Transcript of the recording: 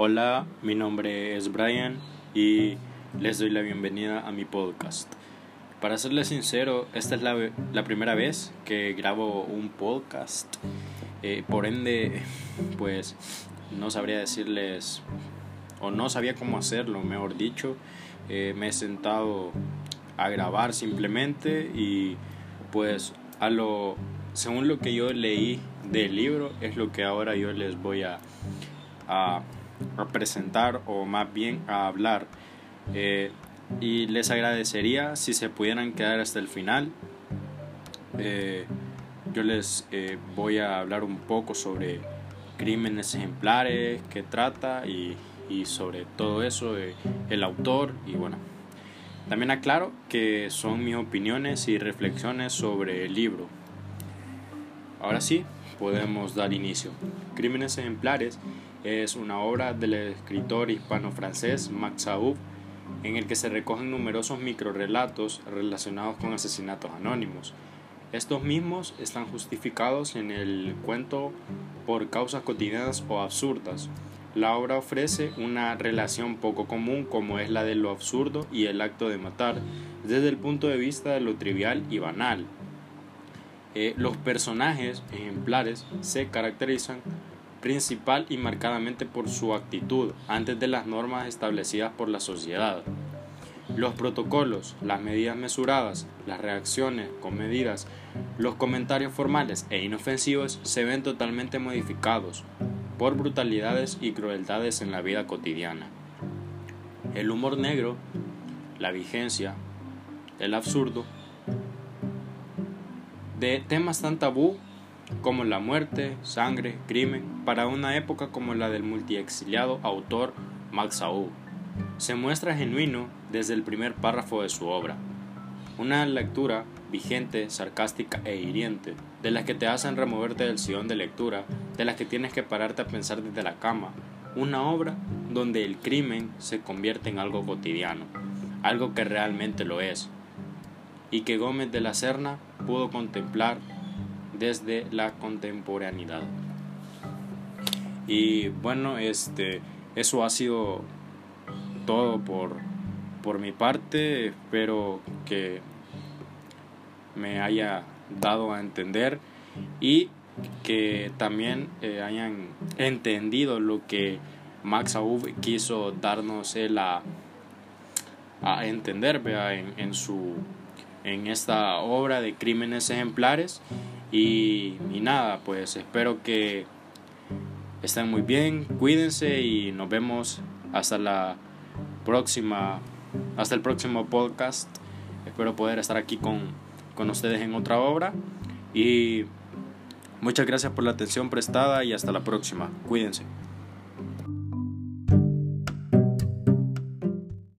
Hola, mi nombre es Brian y les doy la bienvenida a mi podcast. Para serles sincero, esta es la, primera vez que grabo un podcast. Eh, por ende, pues no sabría decirles, o no sabía cómo hacerlo, mejor dicho. Eh, me he sentado a grabar simplemente y pues a lo según lo que yo leí del libro es lo que ahora yo les voy a, a, presentar o más bien a hablar eh, y les agradecería si se pudieran quedar hasta el final eh, yo les eh, voy a hablar un poco sobre crímenes ejemplares que trata y, y sobre todo eso el autor y bueno también aclaro que son mis opiniones y reflexiones sobre el libro. Ahora sí, podemos dar inicio. Crímenes ejemplares es una obra del escritor hispano-francés Max Aub en el que se recogen numerosos microrelatos relacionados con asesinatos anónimos. Estos mismos están justificados en el cuento por causas cotidianas o absurdas, la obra ofrece una relación poco común como es la de lo absurdo y el acto de matar, desde el punto de vista de lo trivial y banal. Eh, los personajes ejemplares se caracterizan principal y marcadamente por su actitud antes de las normas establecidas por la sociedad. Los protocolos, las medidas mesuradas, las reacciones comedidas, los comentarios formales e inofensivos se ven totalmente modificados por brutalidades y crueldades en la vida cotidiana. El humor negro, la vigencia, el absurdo, de temas tan tabú como la muerte, sangre, crimen, para una época como la del multiexiliado autor Max Aub, se muestra genuino desde el primer párrafo de su obra. Una lectura vigente, sarcástica e hiriente, de las que te hacen removerte del sillón de lectura, de las que tienes que pararte a pensar desde la cama. Una obra donde el crimen se convierte en algo cotidiano, algo que realmente lo es, y que Gómez de la Serna pudo contemplar desde la contemporaneidad. Y bueno, este, eso ha sido todo por, por mi parte. Espero que me haya dado a entender y que también eh, hayan entendido lo que Max Aub quiso darnos a, entender En, en, su en esta obra de crímenes ejemplares y, nada pues espero que estén muy bien cuídense y nos vemos hasta la próxima hasta el próximo podcast espero poder estar aquí con con ustedes en otra obra. Y muchas gracias por la atención prestada y hasta la próxima. Cuídense.